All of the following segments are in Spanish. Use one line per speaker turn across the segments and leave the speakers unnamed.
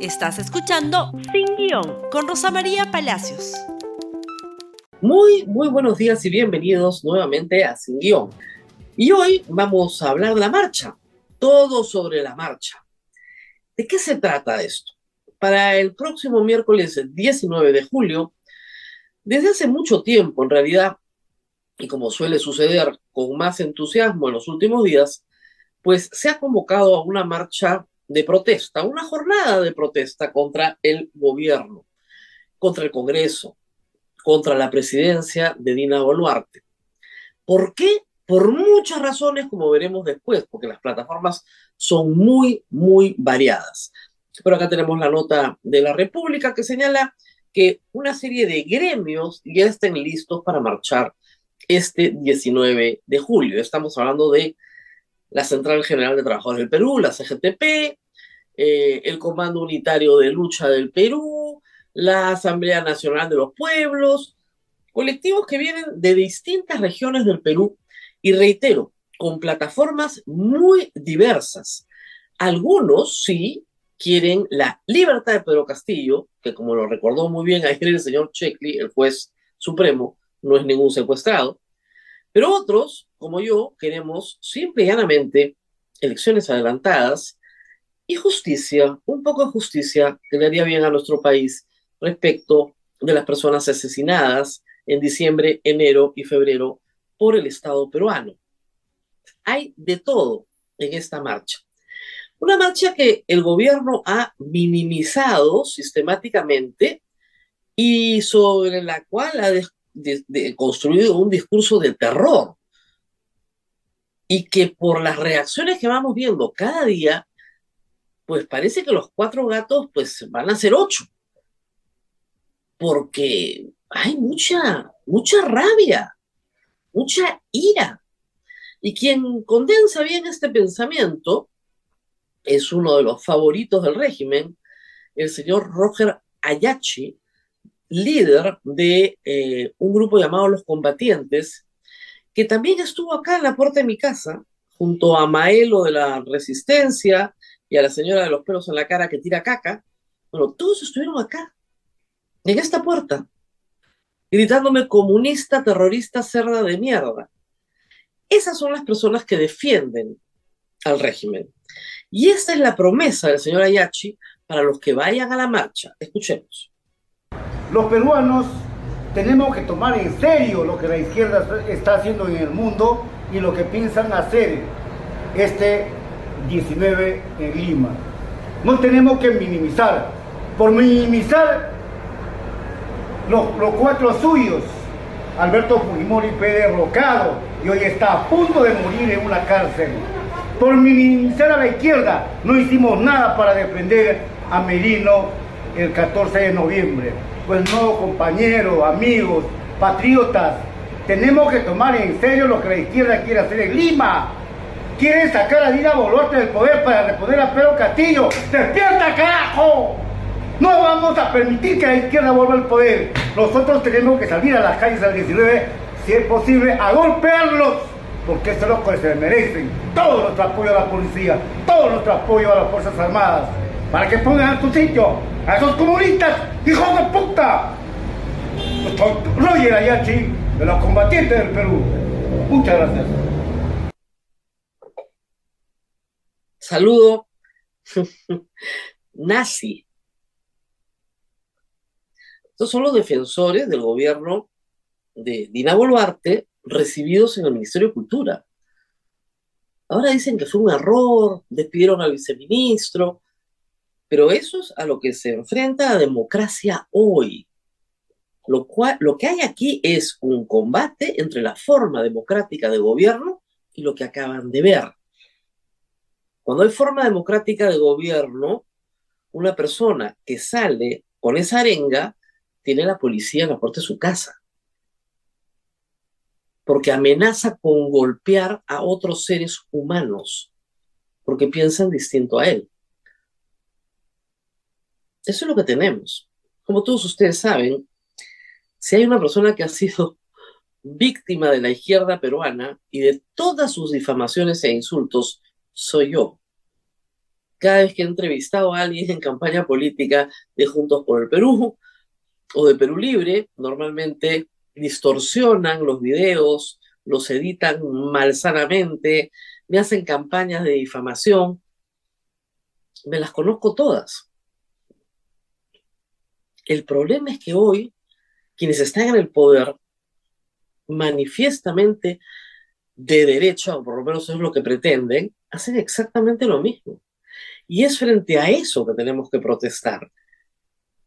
Estás escuchando Sin Guión con Rosa María Palacios.
Muy, muy buenos días y bienvenidos nuevamente a Sin Guión. Y hoy vamos a hablar de la marcha, todo sobre la marcha. ¿De qué se trata esto? Para el próximo miércoles 19 de julio, desde hace mucho tiempo en realidad, y como suele suceder con más entusiasmo en los últimos días, pues se ha convocado a una marcha de protesta, una jornada de protesta contra el gobierno, contra el Congreso, contra la presidencia de Dina Boluarte. ¿Por qué? Por muchas razones, como veremos después, porque las plataformas son muy, muy variadas. Pero acá tenemos la nota de la República que señala que una serie de gremios ya estén listos para marchar este 19 de julio. Estamos hablando de la Central General de Trabajadores del Perú, la CGTP, eh, el Comando Unitario de Lucha del Perú, la Asamblea Nacional de los Pueblos, colectivos que vienen de distintas regiones del Perú y reitero, con plataformas muy diversas. Algunos sí quieren la libertad de Pedro Castillo, que como lo recordó muy bien ayer el señor Checkley, el juez supremo, no es ningún secuestrado, pero otros, como yo, queremos simple y llanamente elecciones adelantadas y justicia, un poco de justicia que le haría bien a nuestro país respecto de las personas asesinadas en diciembre, enero y febrero por el Estado peruano. Hay de todo en esta marcha. Una marcha que el gobierno ha minimizado sistemáticamente y sobre la cual ha construido un discurso de terror. Y que por las reacciones que vamos viendo cada día, pues parece que los cuatro gatos pues van a ser ocho. Porque hay mucha, mucha rabia, mucha ira. Y quien condensa bien este pensamiento es uno de los favoritos del régimen, el señor Roger Ayachi, líder de eh, un grupo llamado Los Combatientes, que también estuvo acá en la puerta de mi casa, junto a Maelo de la Resistencia, y a la señora de los pelos en la cara que tira caca, bueno, todos estuvieron acá, en esta puerta, gritándome comunista, terrorista, cerda de mierda. Esas son las personas que defienden al régimen. Y esta es la promesa del señor Ayachi para los que vayan a la marcha. Escuchemos.
Los peruanos tenemos que tomar en serio lo que la izquierda está haciendo en el mundo y lo que piensan hacer. Este 19 en Lima. No tenemos que minimizar. Por minimizar los, cuatro suyos, Alberto Fujimori fue derrocado y hoy está a punto de morir en una cárcel. Por minimizar a la izquierda, no hicimos nada para defender a Merino el 14 de noviembre. Pues no, compañeros, amigos, patriotas, tenemos que tomar en serio lo que la izquierda quiere hacer en Lima. Quieren sacar a Dina Boluarte del poder para reponer a Pedro Castillo. ¡Despierta, carajo! No vamos a permitir que la izquierda vuelva al poder. Nosotros tenemos que salir a las calles al 19, si es posible, a golpearlos. Porque eso es lo que se merecen. Todo nuestro apoyo a la policía, todo nuestro apoyo a las Fuerzas Armadas. Para que pongan a su sitio a esos comunistas, hijos de puta. Roger Ayachi, de los combatientes del Perú. Muchas gracias.
Saludo nazi. Estos son los defensores del gobierno de Dina Boluarte recibidos en el Ministerio de Cultura. Ahora dicen que fue un error, despidieron al viceministro, pero eso es a lo que se enfrenta la democracia hoy. Lo, cual, lo que hay aquí es un combate entre la forma democrática de gobierno y lo que acaban de ver. Cuando hay forma democrática de gobierno, una persona que sale con esa arenga tiene la policía en la puerta de su casa. Porque amenaza con golpear a otros seres humanos, porque piensan distinto a él. Eso es lo que tenemos. Como todos ustedes saben, si hay una persona que ha sido víctima de la izquierda peruana y de todas sus difamaciones e insultos, soy yo. cada vez que he entrevistado a alguien en campaña política de Juntos por el Perú o de Perú Libre, normalmente distorsionan los videos, los editan malsanamente, me hacen campañas de difamación. Me las conozco todas. El problema es que hoy quienes están en el poder manifiestamente de derecha, o por lo menos es lo que pretenden, hacen exactamente lo mismo. Y es frente a eso que tenemos que protestar,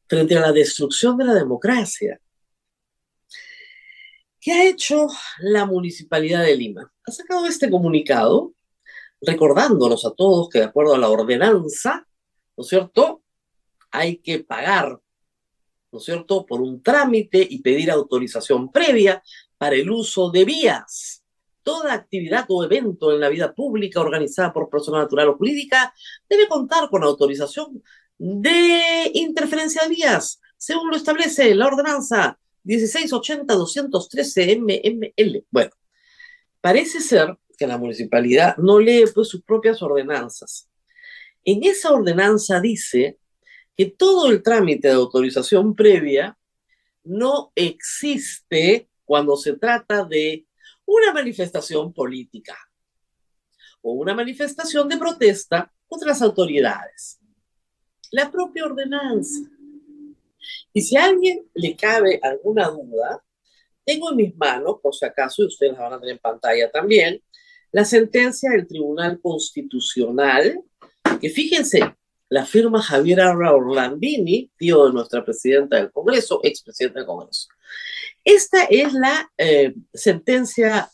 frente a la destrucción de la democracia. ¿Qué ha hecho la Municipalidad de Lima? Ha sacado este comunicado recordándonos a todos que de acuerdo a la ordenanza, ¿no es cierto? Hay que pagar, ¿no es cierto?, por un trámite y pedir autorización previa para el uso de vías. Toda actividad o evento en la vida pública organizada por persona natural o jurídica debe contar con autorización de interferencia de vías, según lo establece la ordenanza 1680-213 MML. Bueno, parece ser que la municipalidad no lee pues sus propias ordenanzas. En esa ordenanza dice que todo el trámite de autorización previa no existe cuando se trata de una manifestación política o una manifestación de protesta contra las autoridades. La propia ordenanza. Y si a alguien le cabe alguna duda, tengo en mis manos, por si acaso, y ustedes la van a tener en pantalla también, la sentencia del Tribunal Constitucional, que fíjense, la firma Javier Orlandini, tío de nuestra presidenta del Congreso, expresidenta del Congreso. Esta es la eh, sentencia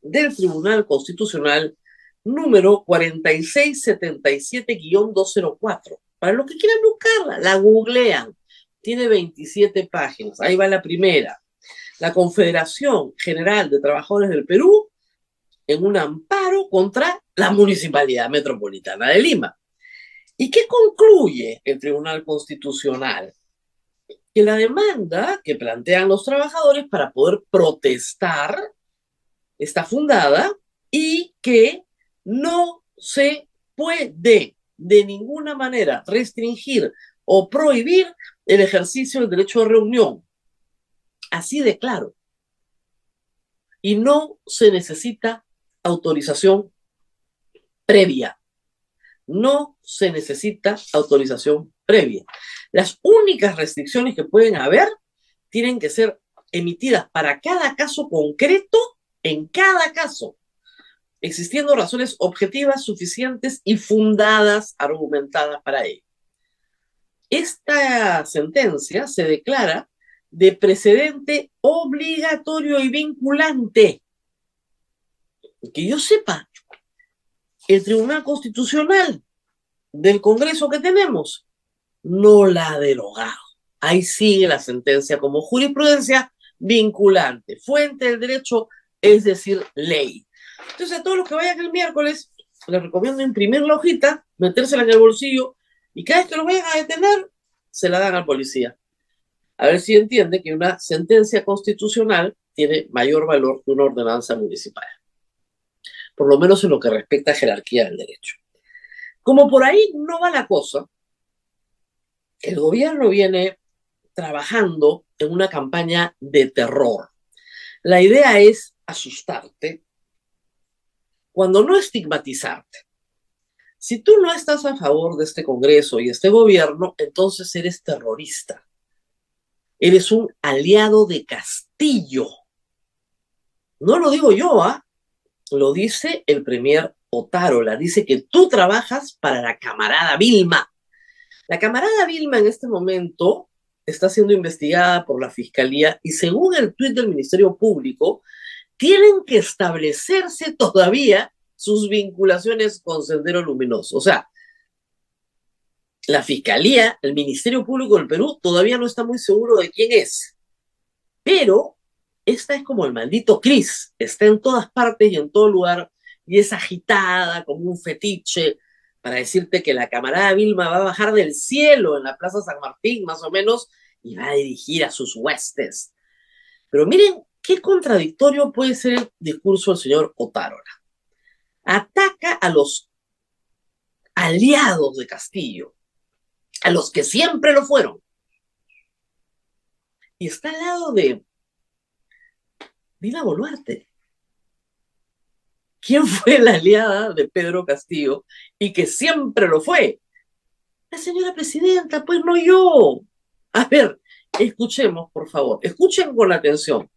del Tribunal Constitucional número 4677-204. Para los que quieran buscarla, la googlean. Tiene 27 páginas. Ahí va la primera. La Confederación General de Trabajadores del Perú en un amparo contra la Municipalidad Metropolitana de Lima. ¿Y qué concluye el Tribunal Constitucional? Que la demanda que plantean los trabajadores para poder protestar está fundada y que no se puede de ninguna manera restringir o prohibir el ejercicio del derecho de reunión. Así de claro. Y no se necesita autorización previa. No se necesita autorización previa. Las únicas restricciones que pueden haber tienen que ser emitidas para cada caso concreto, en cada caso, existiendo razones objetivas suficientes y fundadas, argumentadas para ello. Esta sentencia se declara de precedente obligatorio y vinculante. Que yo sepa, el Tribunal Constitucional del Congreso que tenemos no la ha derogado. Ahí sigue la sentencia como jurisprudencia vinculante, fuente del derecho, es decir, ley. Entonces, a todos los que vayan el miércoles, les recomiendo imprimir la hojita, metérsela en el bolsillo y cada vez que lo vayan a detener, se la dan al policía. A ver si entiende que una sentencia constitucional tiene mayor valor que una ordenanza municipal. Por lo menos en lo que respecta a jerarquía del derecho. Como por ahí no va la cosa, el gobierno viene trabajando en una campaña de terror. La idea es asustarte cuando no estigmatizarte. Si tú no estás a favor de este Congreso y este gobierno, entonces eres terrorista. Eres un aliado de Castillo. No lo digo yo, ¿ah? Lo dice el premier Otárola. Dice que tú trabajas para la camarada Vilma. La camarada Vilma en este momento está siendo investigada por la Fiscalía y según el tuit del Ministerio Público, tienen que establecerse todavía sus vinculaciones con Sendero Luminoso. O sea, la Fiscalía, el Ministerio Público del Perú, todavía no está muy seguro de quién es. Pero esta es como el maldito Cris, está en todas partes y en todo lugar y es agitada como un fetiche para decirte que la camarada Vilma va a bajar del cielo en la Plaza San Martín, más o menos, y va a dirigir a sus huestes. Pero miren qué contradictorio puede ser el discurso del señor Otárola. Ataca a los aliados de Castillo, a los que siempre lo fueron. Y está al lado de Dina Boluarte. ¿Quién fue la aliada de Pedro Castillo y que siempre lo fue? La señora presidenta, pues no yo. A ver, escuchemos, por favor, escuchen con atención.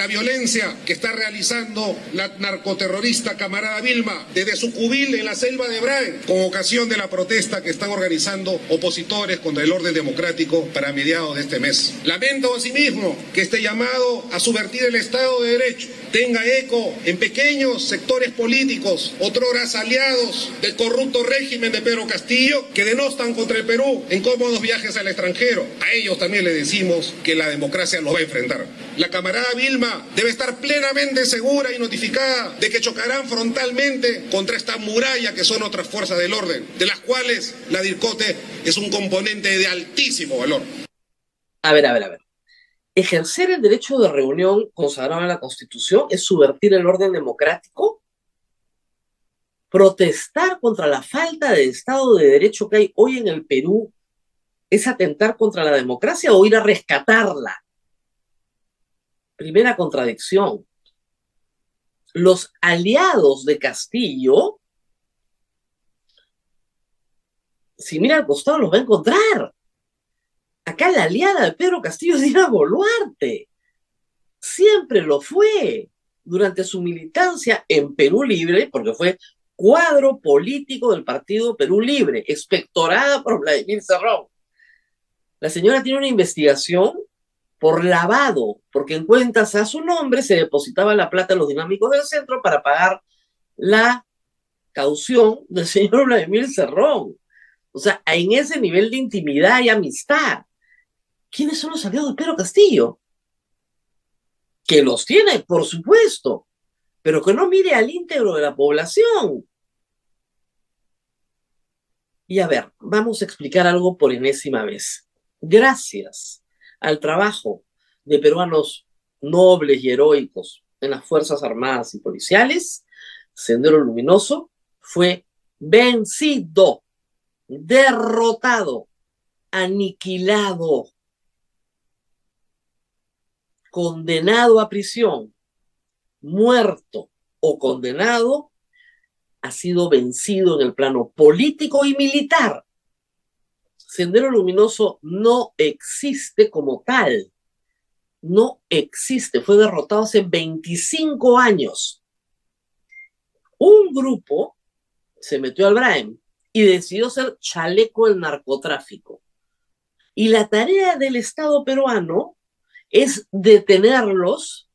La violencia que está realizando la narcoterrorista camarada Vilma desde su cubil en la selva de Braen con ocasión de la protesta que están organizando opositores contra el orden democrático para mediados de este mes. Lamento asimismo que este llamado a subvertir el Estado de Derecho tenga eco en pequeños sectores políticos, otroras aliados del corrupto régimen de Pedro Castillo, que denostan contra el Perú en cómodos viajes al extranjero. A ellos también le decimos que la democracia los va a enfrentar. La camarada Vilma debe estar plenamente segura y notificada de que chocarán frontalmente contra esta muralla que son otras fuerzas del orden, de las cuales la DIRCOTE es un componente de altísimo valor.
A ver, a ver, a ver. ¿Ejercer el derecho de reunión consagrado en la Constitución es subvertir el orden democrático? ¿Protestar contra la falta de Estado de Derecho que hay hoy en el Perú es atentar contra la democracia o ir a rescatarla? Primera contradicción. Los aliados de Castillo, si mira al costado, los va a encontrar. Acá la aliada de Pedro Castillo es Dina Boluarte. Siempre lo fue durante su militancia en Perú Libre, porque fue cuadro político del partido Perú Libre, expectorada por Vladimir Cerrón. La señora tiene una investigación por lavado, porque en cuentas a su nombre se depositaba la plata en los dinámicos del centro para pagar la caución del señor Vladimir Cerrón. O sea, en ese nivel de intimidad y amistad. ¿Quiénes son los aliados de Pedro Castillo? Que los tiene, por supuesto, pero que no mire al íntegro de la población. Y a ver, vamos a explicar algo por enésima vez. Gracias al trabajo de peruanos nobles y heroicos en las Fuerzas Armadas y Policiales, Sendero Luminoso fue vencido, derrotado, aniquilado condenado a prisión, muerto o condenado, ha sido vencido en el plano político y militar. Sendero Luminoso no existe como tal. No existe. Fue derrotado hace 25 años. Un grupo se metió al Braem y decidió ser chaleco del narcotráfico. Y la tarea del Estado peruano es detenerlos,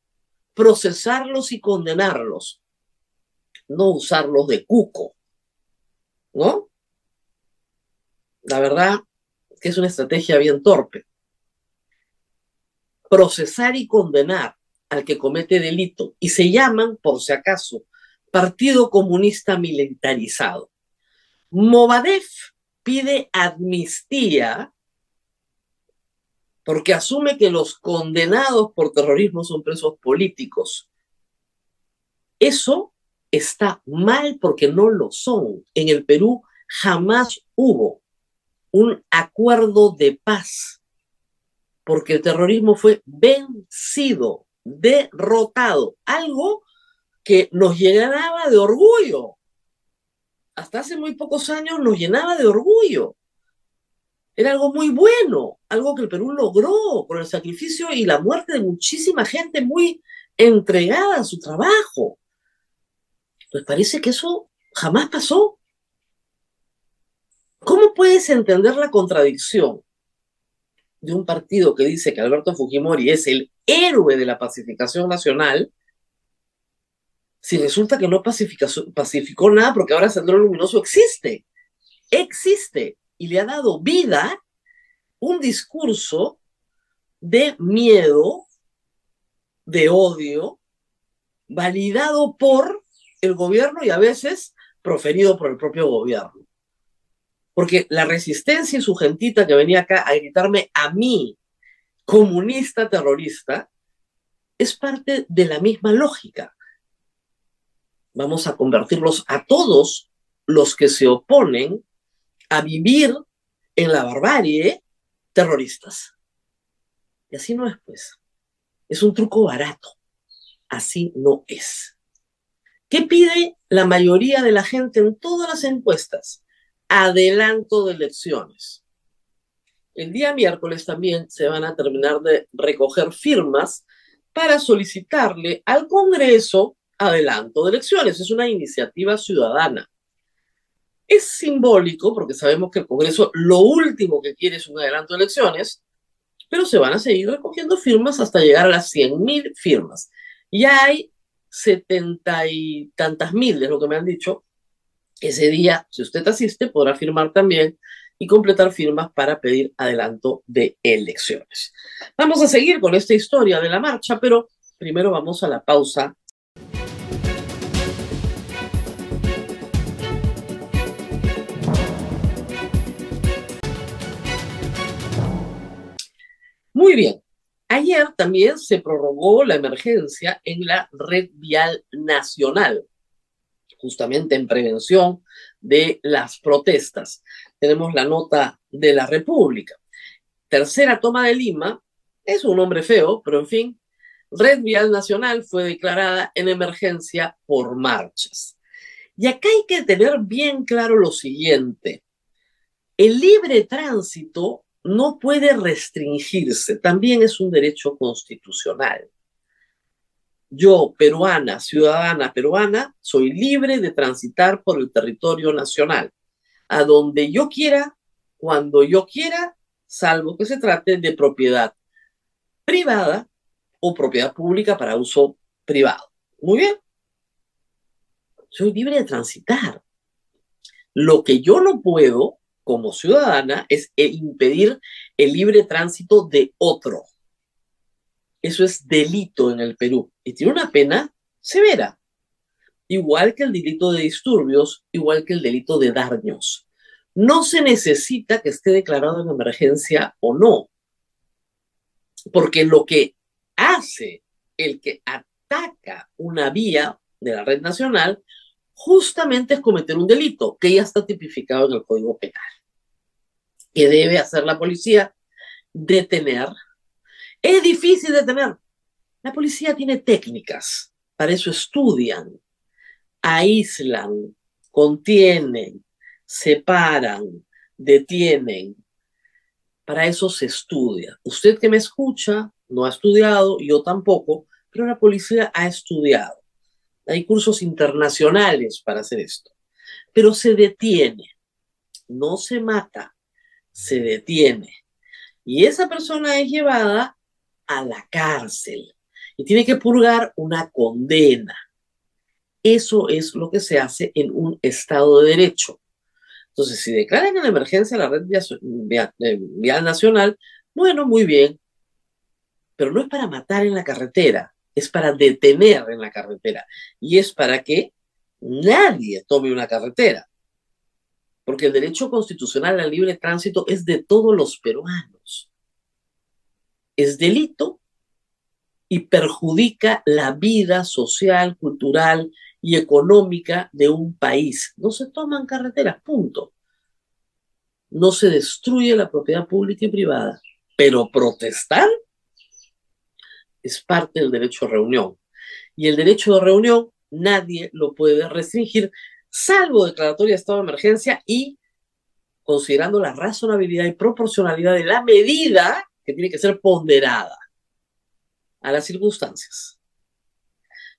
procesarlos y condenarlos, no usarlos de cuco, ¿no? La verdad que es una estrategia bien torpe. Procesar y condenar al que comete delito y se llaman, por si acaso, Partido Comunista Militarizado. Movadef pide amnistía porque asume que los condenados por terrorismo son presos políticos. Eso está mal porque no lo son. En el Perú jamás hubo un acuerdo de paz, porque el terrorismo fue vencido, derrotado, algo que nos llenaba de orgullo. Hasta hace muy pocos años nos llenaba de orgullo. Era algo muy bueno, algo que el Perú logró con el sacrificio y la muerte de muchísima gente muy entregada a su trabajo. Pues parece que eso jamás pasó. ¿Cómo puedes entender la contradicción de un partido que dice que Alberto Fujimori es el héroe de la pacificación nacional si resulta que no pacificó nada porque ahora Sendero Luminoso existe? Existe y le ha dado vida un discurso de miedo, de odio, validado por el gobierno y a veces proferido por el propio gobierno. Porque la resistencia y su gentita que venía acá a gritarme a mí, comunista terrorista, es parte de la misma lógica. Vamos a convertirlos a todos los que se oponen a vivir en la barbarie terroristas. Y así no es, pues. Es un truco barato. Así no es. ¿Qué pide la mayoría de la gente en todas las encuestas? Adelanto de elecciones. El día miércoles también se van a terminar de recoger firmas para solicitarle al Congreso adelanto de elecciones. Es una iniciativa ciudadana. Es simbólico porque sabemos que el Congreso lo último que quiere es un adelanto de elecciones, pero se van a seguir recogiendo firmas hasta llegar a las 100.000 firmas. Ya hay setenta y tantas mil, es lo que me han dicho. Ese día, si usted asiste, podrá firmar también y completar firmas para pedir adelanto de elecciones. Vamos a seguir con esta historia de la marcha, pero primero vamos a la pausa Muy bien. Ayer también se prorrogó la emergencia en la red vial nacional, justamente en prevención de las protestas. Tenemos la nota de la República. Tercera toma de Lima, es un nombre feo, pero en fin, Red Vial Nacional fue declarada en emergencia por marchas. Y acá hay que tener bien claro lo siguiente. El libre tránsito no puede restringirse, también es un derecho constitucional. Yo, peruana, ciudadana peruana, soy libre de transitar por el territorio nacional, a donde yo quiera, cuando yo quiera, salvo que se trate de propiedad privada o propiedad pública para uso privado. Muy bien. Soy libre de transitar. Lo que yo no puedo como ciudadana es impedir el libre tránsito de otro. Eso es delito en el Perú y tiene una pena severa, igual que el delito de disturbios, igual que el delito de daños. No se necesita que esté declarado en emergencia o no, porque lo que hace el que ataca una vía de la red nacional justamente es cometer un delito que ya está tipificado en el Código Penal que debe hacer la policía, detener. Es difícil detener. La policía tiene técnicas, para eso estudian, aíslan, contienen, separan, detienen. Para eso se estudia. Usted que me escucha no ha estudiado, yo tampoco, pero la policía ha estudiado. Hay cursos internacionales para hacer esto. Pero se detiene, no se mata, se detiene y esa persona es llevada a la cárcel y tiene que purgar una condena. Eso es lo que se hace en un Estado de Derecho. Entonces, si declaran en emergencia la red vial nacional, bueno, muy bien, pero no es para matar en la carretera, es para detener en la carretera y es para que nadie tome una carretera porque el derecho constitucional al libre tránsito es de todos los peruanos. Es delito y perjudica la vida social, cultural y económica de un país. No se toman carreteras, punto. No se destruye la propiedad pública y privada, pero protestar es parte del derecho a reunión. Y el derecho de reunión nadie lo puede restringir salvo declaratoria de estado de emergencia y considerando la razonabilidad y proporcionalidad de la medida que tiene que ser ponderada a las circunstancias.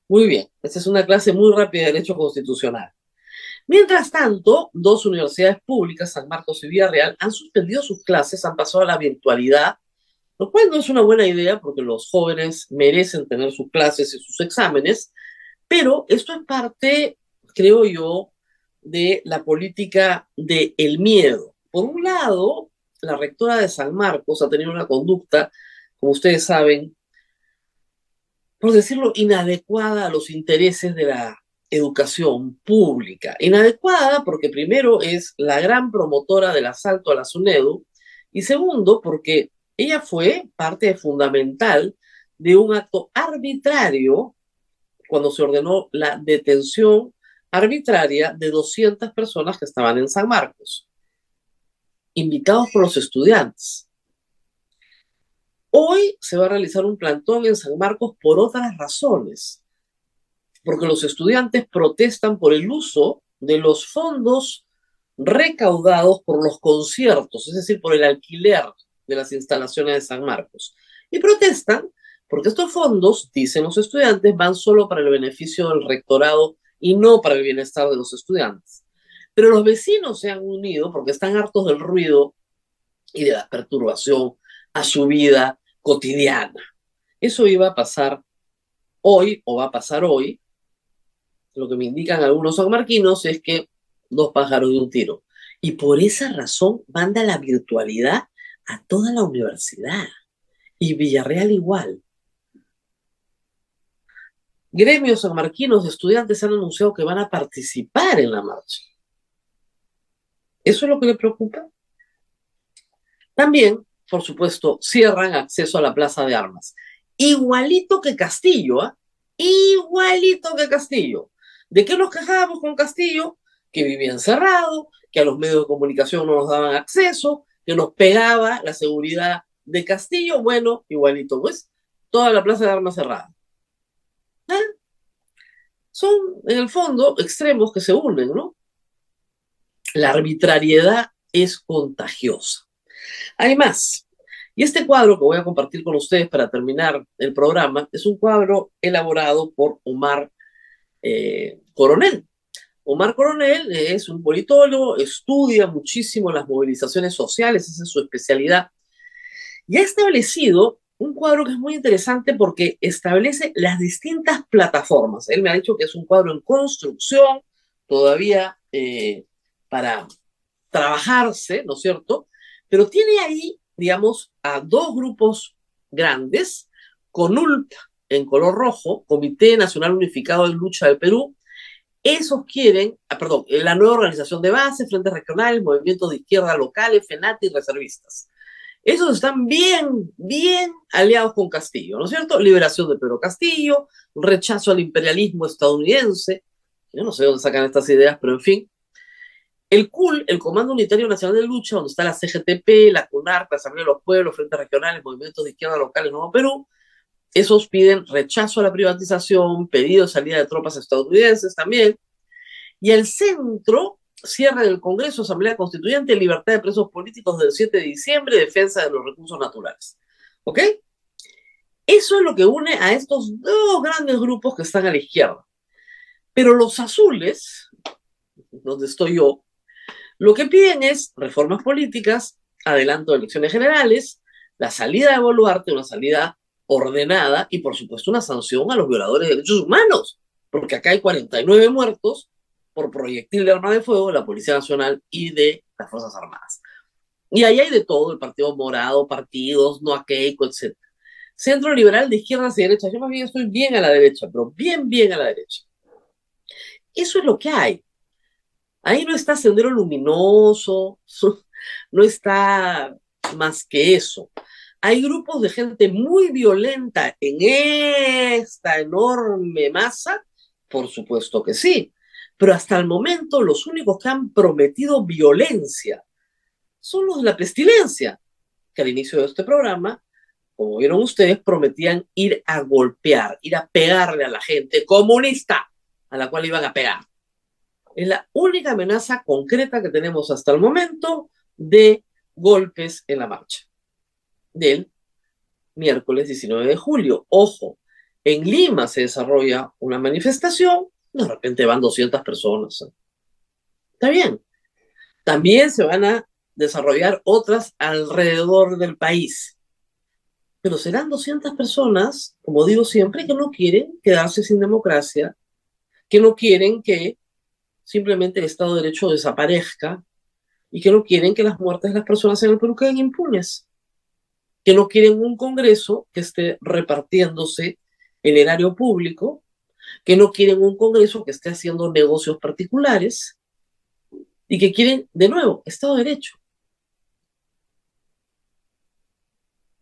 Muy bien, esta es una clase muy rápida de derecho constitucional. Mientras tanto, dos universidades públicas, San Marcos y Villarreal, han suspendido sus clases, han pasado a la virtualidad, lo cual no es una buena idea porque los jóvenes merecen tener sus clases y sus exámenes, pero esto es parte creo yo, de la política del el miedo. Por un lado, la rectora de San Marcos ha tenido una conducta, como ustedes saben, por decirlo, inadecuada a los intereses de la educación pública. Inadecuada porque primero es la gran promotora del asalto a la SUNEDU y segundo porque ella fue parte fundamental de un acto arbitrario cuando se ordenó la detención arbitraria de 200 personas que estaban en San Marcos, invitados por los estudiantes. Hoy se va a realizar un plantón en San Marcos por otras razones, porque los estudiantes protestan por el uso de los fondos recaudados por los conciertos, es decir, por el alquiler de las instalaciones de San Marcos. Y protestan porque estos fondos, dicen los estudiantes, van solo para el beneficio del rectorado y no para el bienestar de los estudiantes. Pero los vecinos se han unido porque están hartos del ruido y de la perturbación a su vida cotidiana. Eso iba a pasar hoy o va a pasar hoy. Lo que me indican algunos sanmarquinos es que dos pájaros de un tiro. Y por esa razón manda la virtualidad a toda la universidad. Y Villarreal igual. Gremios sanmarquinos de estudiantes han anunciado que van a participar en la marcha. ¿Eso es lo que le preocupa? También, por supuesto, cierran acceso a la plaza de armas. Igualito que Castillo, ¿ah? Igualito que Castillo. ¿De qué nos quejábamos con Castillo? Que vivía encerrado, que a los medios de comunicación no nos daban acceso, que nos pegaba la seguridad de Castillo. Bueno, igualito, pues, toda la plaza de armas cerrada. ¿Ah? Son, en el fondo, extremos que se unen, ¿no? La arbitrariedad es contagiosa. Hay más. Y este cuadro que voy a compartir con ustedes para terminar el programa es un cuadro elaborado por Omar eh, Coronel. Omar Coronel es un politólogo, estudia muchísimo las movilizaciones sociales, esa es su especialidad, y ha establecido un cuadro que es muy interesante porque establece las distintas plataformas. Él me ha dicho que es un cuadro en construcción, todavía eh, para trabajarse, ¿no es cierto? Pero tiene ahí, digamos, a dos grupos grandes, CONULP en color rojo, Comité Nacional Unificado de Lucha del Perú, esos quieren, ah, perdón, la nueva organización de base, Frente Regional, Movimientos de Izquierda Locales, FENATI y reservistas. Esos están bien, bien aliados con Castillo, ¿no es cierto? Liberación de Pedro Castillo, rechazo al imperialismo estadounidense. Yo no sé dónde sacan estas ideas, pero en fin. El CUL, el Comando Unitario Nacional de Lucha, donde está la CGTP, la CUNAR, la Asamblea de los Pueblos, Frentes Regionales, Movimientos de Izquierda Locales, Nuevo Perú, esos piden rechazo a la privatización, pedido de salida de tropas estadounidenses también. Y el centro, cierre del Congreso, Asamblea Constituyente, libertad de presos políticos del 7 de diciembre, defensa de los recursos naturales. ¿Ok? Eso es lo que une a estos dos grandes grupos que están a la izquierda. Pero los azules, donde estoy yo, lo que piden es reformas políticas, adelanto de elecciones generales, la salida de Boluarte, una salida ordenada y por supuesto una sanción a los violadores de derechos humanos, porque acá hay 49 muertos por proyectil de arma de fuego de la Policía Nacional y de las Fuerzas Armadas. Y ahí hay de todo, el Partido Morado, partidos, no aqueico, etc. Centro liberal de izquierdas y derechas. Yo más bien estoy bien a la derecha, pero bien, bien a la derecha. Eso es lo que hay. Ahí no está Sendero Luminoso, no está más que eso. ¿Hay grupos de gente muy violenta en esta enorme masa? Por supuesto que sí, pero hasta el momento los únicos que han prometido violencia son los de la pestilencia, que al inicio de este programa, como vieron ustedes, prometían ir a golpear, ir a pegarle a la gente comunista a la cual iban a pegar. Es la única amenaza concreta que tenemos hasta el momento de golpes en la marcha del miércoles 19 de julio. Ojo, en Lima se desarrolla una manifestación, de repente van 200 personas. Está bien. También se van a desarrollar otras alrededor del país. Pero serán 200 personas, como digo siempre, que no quieren quedarse sin democracia, que no quieren que simplemente el Estado de Derecho desaparezca y que no quieren que las muertes de las personas en el Perú queden impunes que no quieren un Congreso que esté repartiéndose el erario público, que no quieren un Congreso que esté haciendo negocios particulares y que quieren, de nuevo, Estado de Derecho.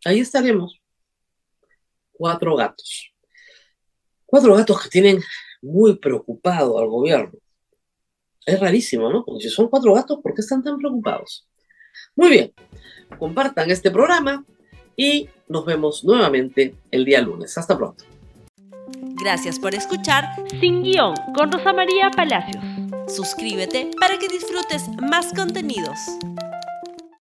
Ahí estaremos. Cuatro gatos. Cuatro gatos que tienen muy preocupado al gobierno. Es rarísimo, ¿no? Porque si son cuatro gatos, ¿por qué están tan preocupados? Muy bien, compartan este programa y nos vemos nuevamente el día lunes. Hasta pronto.
Gracias por escuchar Sin Guión con Rosa María Palacios. Suscríbete para que disfrutes más contenidos.